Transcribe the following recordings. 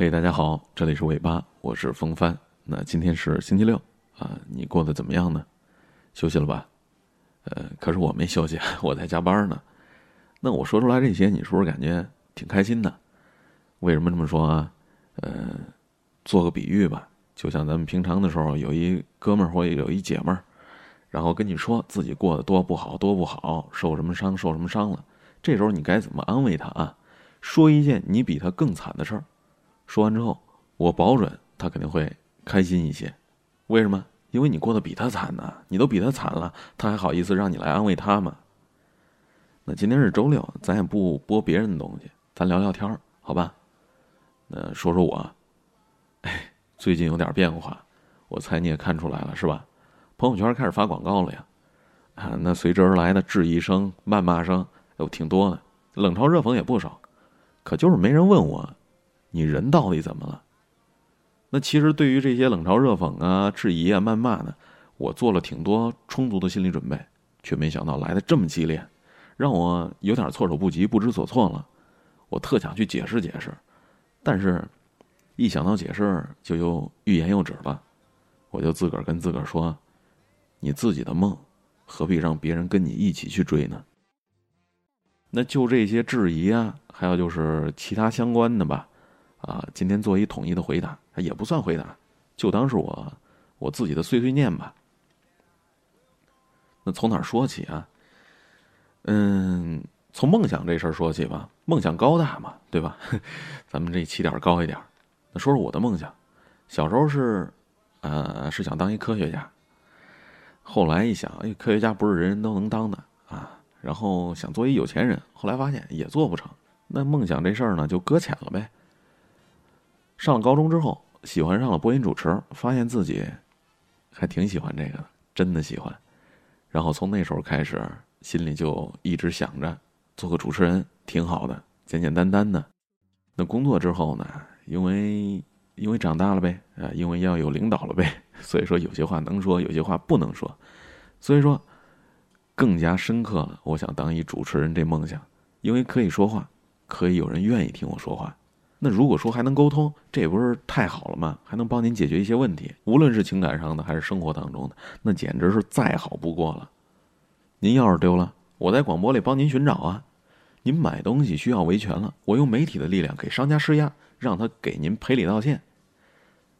嘿，大家好，这里是尾巴，我是风帆。那今天是星期六啊，你过得怎么样呢？休息了吧？呃，可是我没休息，我在加班呢。那我说出来这些，你是不是感觉挺开心的？为什么这么说啊？呃，做个比喻吧，就像咱们平常的时候，有一哥们儿或有一姐们儿，然后跟你说自己过得多不好，多不好，受什么伤，受什么伤了。这时候你该怎么安慰他啊？说一件你比他更惨的事儿。说完之后，我保准他肯定会开心一些。为什么？因为你过得比他惨呢，你都比他惨了，他还好意思让你来安慰他吗？那今天是周六，咱也不播别人的东西，咱聊聊天儿，好吧？那说说我，哎，最近有点变化，我猜你也看出来了是吧？朋友圈开始发广告了呀，啊，那随之而来的质疑声、谩骂声有挺多的，冷嘲热讽也不少，可就是没人问我。你人到底怎么了？那其实对于这些冷嘲热讽啊、质疑啊、谩骂呢，我做了挺多充足的心理准备，却没想到来的这么激烈，让我有点措手不及、不知所措了。我特想去解释解释，但是，一想到解释就又欲言又止了。我就自个儿跟自个儿说：“你自己的梦，何必让别人跟你一起去追呢？”那就这些质疑啊，还有就是其他相关的吧。啊，今天做一统一的回答，也不算回答，就当是我我自己的碎碎念吧。那从哪儿说起啊？嗯，从梦想这事儿说起吧。梦想高大嘛，对吧？咱们这起点高一点。那说说我的梦想，小时候是，呃，是想当一科学家。后来一想，哎，科学家不是人人都能当的啊。然后想做一有钱人，后来发现也做不成。那梦想这事儿呢，就搁浅了呗。上了高中之后，喜欢上了播音主持，发现自己还挺喜欢这个的，真的喜欢。然后从那时候开始，心里就一直想着做个主持人挺好的，简简单单的。那工作之后呢，因为因为长大了呗，啊，因为要有领导了呗，所以说有些话能说，有些话不能说。所以说，更加深刻了，我想当一主持人这梦想，因为可以说话，可以有人愿意听我说话。那如果说还能沟通，这不是太好了吗？还能帮您解决一些问题，无论是情感上的还是生活当中的，那简直是再好不过了。您钥匙丢了，我在广播里帮您寻找啊。您买东西需要维权了，我用媒体的力量给商家施压，让他给您赔礼道歉。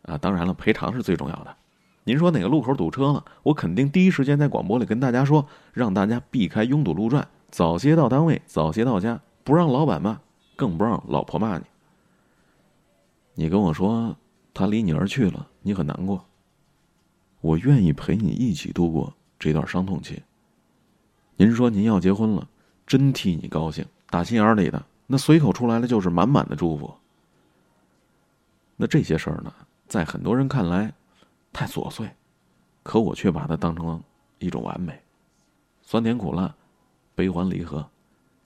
啊，当然了，赔偿是最重要的。您说哪个路口堵车了，我肯定第一时间在广播里跟大家说，让大家避开拥堵路段，早些到单位，早些到家，不让老板骂，更不让老婆骂你。你跟我说，他离你而去了，你很难过。我愿意陪你一起度过这段伤痛期。您说您要结婚了，真替你高兴，打心眼里的，那随口出来的就是满满的祝福。那这些事儿呢，在很多人看来太琐碎，可我却把它当成了一种完美。酸甜苦辣，悲欢离合，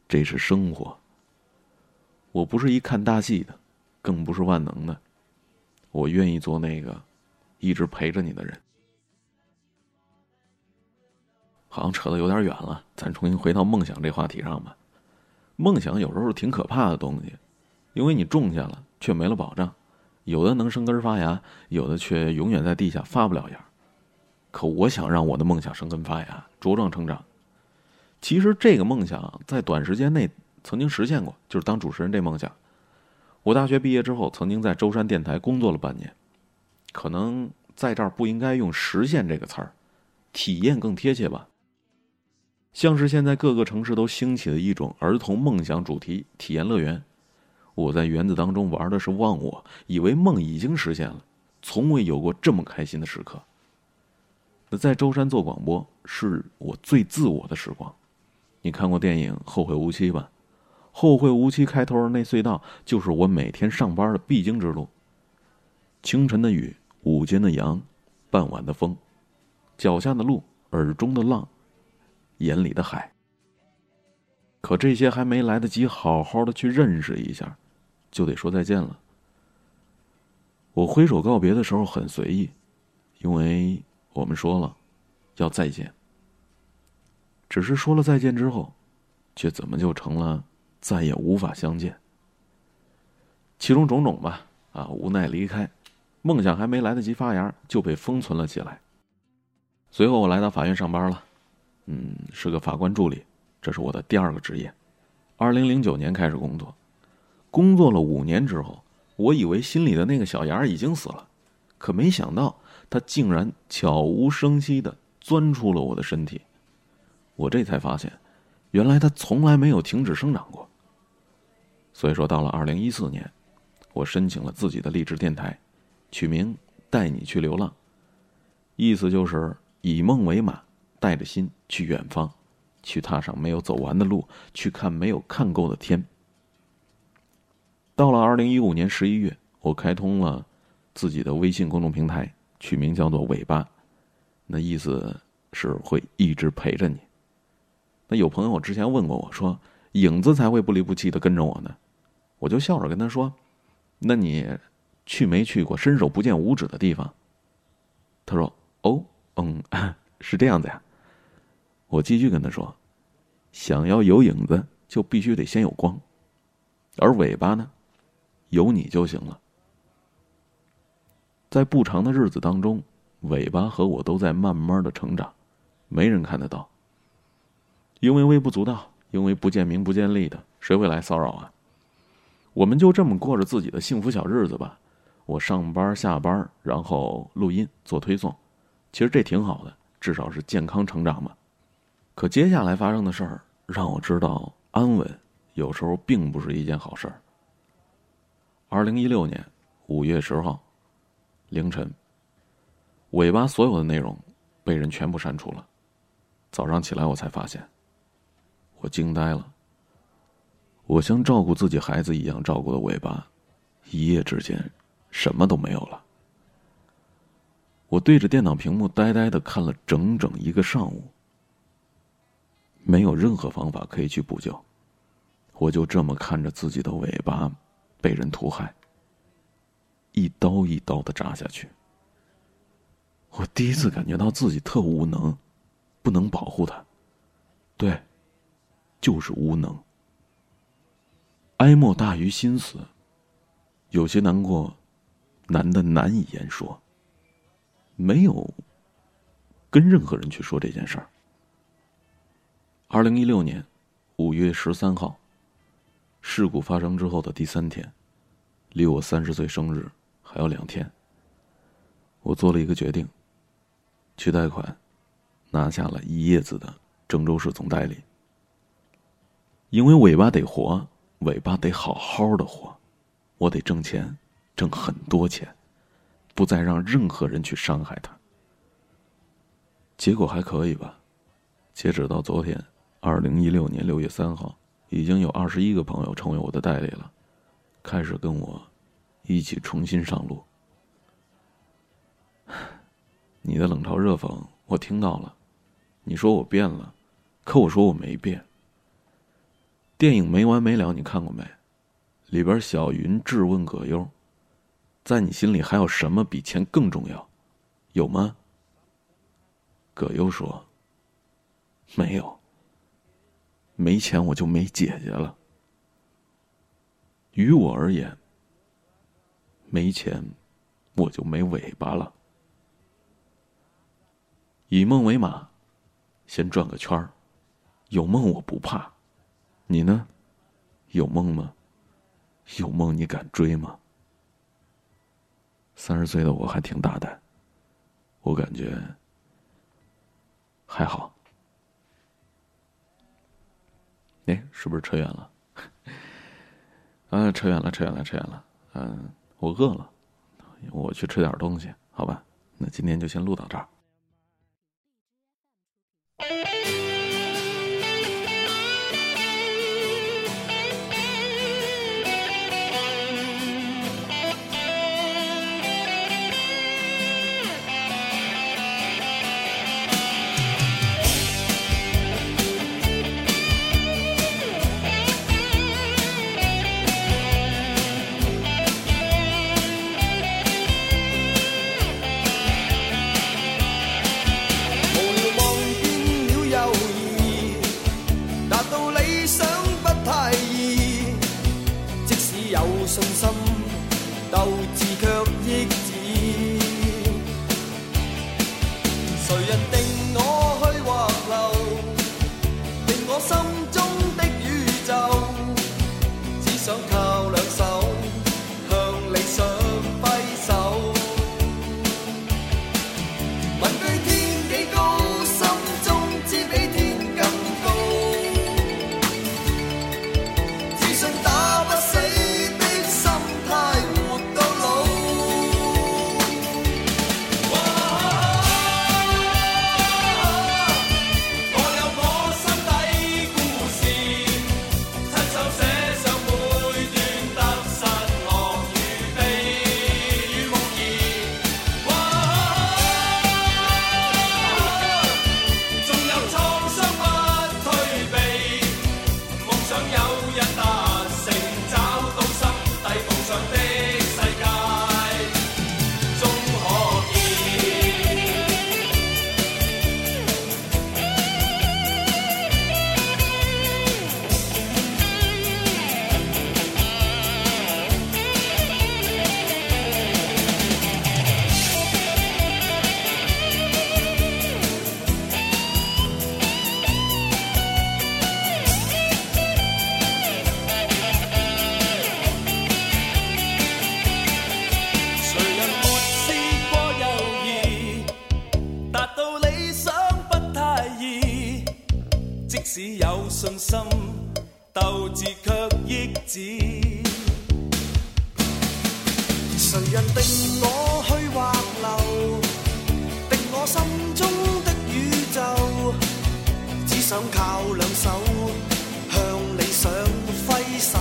这是生活。我不是一看大戏的。更不是万能的，我愿意做那个一直陪着你的人。好像扯得有点远了，咱重新回到梦想这话题上吧。梦想有时候是挺可怕的东西，因为你种下了却没了保障，有的能生根发芽，有的却永远在地下发不了芽。可我想让我的梦想生根发芽，茁壮成长。其实这个梦想在短时间内曾经实现过，就是当主持人这梦想。我大学毕业之后，曾经在舟山电台工作了半年，可能在这儿不应该用“实现”这个词儿，体验更贴切吧。像是现在各个城市都兴起的一种儿童梦想主题体验乐园，我在园子当中玩的是忘我，以为梦已经实现了，从未有过这么开心的时刻。那在舟山做广播是我最自我的时光。你看过电影《后会无期》吧？后会无期开头那隧道，就是我每天上班的必经之路。清晨的雨，午间的阳，傍晚的风，脚下的路，耳中的浪，眼里的海。可这些还没来得及好好的去认识一下，就得说再见了。我挥手告别的时候很随意，因为我们说了要再见。只是说了再见之后，却怎么就成了？再也无法相见。其中种种吧，啊，无奈离开，梦想还没来得及发芽，就被封存了起来。随后我来到法院上班了，嗯，是个法官助理，这是我的第二个职业。二零零九年开始工作，工作了五年之后，我以为心里的那个小芽已经死了，可没想到它竟然悄无声息的钻出了我的身体。我这才发现，原来它从来没有停止生长过。所以说，到了二零一四年，我申请了自己的励志电台，取名“带你去流浪”，意思就是以梦为马，带着心去远方，去踏上没有走完的路，去看没有看够的天。到了二零一五年十一月，我开通了自己的微信公众平台，取名叫做“尾巴”，那意思是会一直陪着你。那有朋友之前问过我说：“影子才会不离不弃的跟着我呢。”我就笑着跟他说：“那你去没去过伸手不见五指的地方？”他说：“哦，嗯，是这样子呀。”我继续跟他说：“想要有影子，就必须得先有光，而尾巴呢，有你就行了。”在不长的日子当中，尾巴和我都在慢慢的成长，没人看得到，因为微不足道，因为不见名不见利的，谁会来骚扰啊？我们就这么过着自己的幸福小日子吧。我上班下班，然后录音做推送，其实这挺好的，至少是健康成长嘛。可接下来发生的事儿让我知道，安稳有时候并不是一件好事儿。二零一六年五月十号凌晨，尾巴所有的内容被人全部删除了。早上起来我才发现，我惊呆了。我像照顾自己孩子一样照顾的尾巴，一夜之间，什么都没有了。我对着电脑屏幕呆呆的看了整整一个上午，没有任何方法可以去补救，我就这么看着自己的尾巴被人屠害，一刀一刀的扎下去。我第一次感觉到自己特无能，不能保护他，对，就是无能。哀莫大于心死。有些难过，难的难以言说。没有跟任何人去说这件事儿。二零一六年五月十三号，事故发生之后的第三天，离我三十岁生日还有两天。我做了一个决定，去贷款，拿下了一叶子的郑州市总代理。因为尾巴得活。尾巴得好好的活，我得挣钱，挣很多钱，不再让任何人去伤害他。结果还可以吧？截止到昨天，二零一六年六月三号，已经有二十一个朋友成为我的代理了，开始跟我一起重新上路。你的冷嘲热讽我听到了，你说我变了，可我说我没变。电影没完没了，你看过没？里边小云质问葛优：“在你心里还有什么比钱更重要？有吗？”葛优说：“没有。没钱我就没姐姐了。于我而言，没钱我就没尾巴了。以梦为马，先转个圈儿，有梦我不怕。”你呢？有梦吗？有梦你敢追吗？三十岁的我还挺大胆，我感觉还好。哎，是不是扯远了？啊，扯远了，扯远了，扯远了。嗯，我饿了，我去吃点东西，好吧？那今天就先录到这儿。我心中信心，斗志却抑止。谁人定我去或留？定我心中的宇宙，只想靠两手向理想挥手。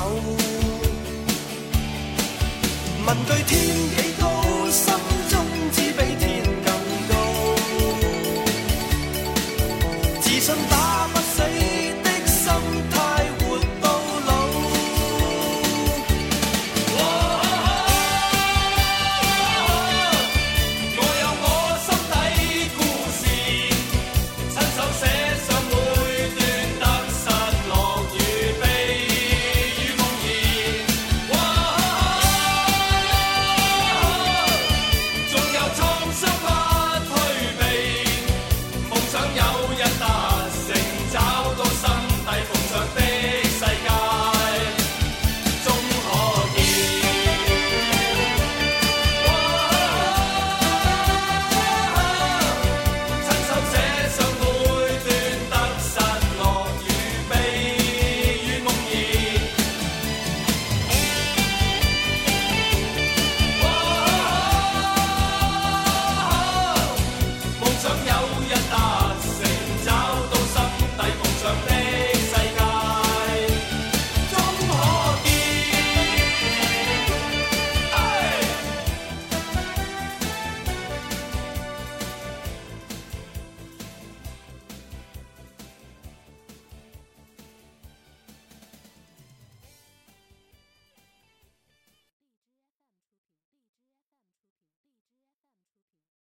问句天。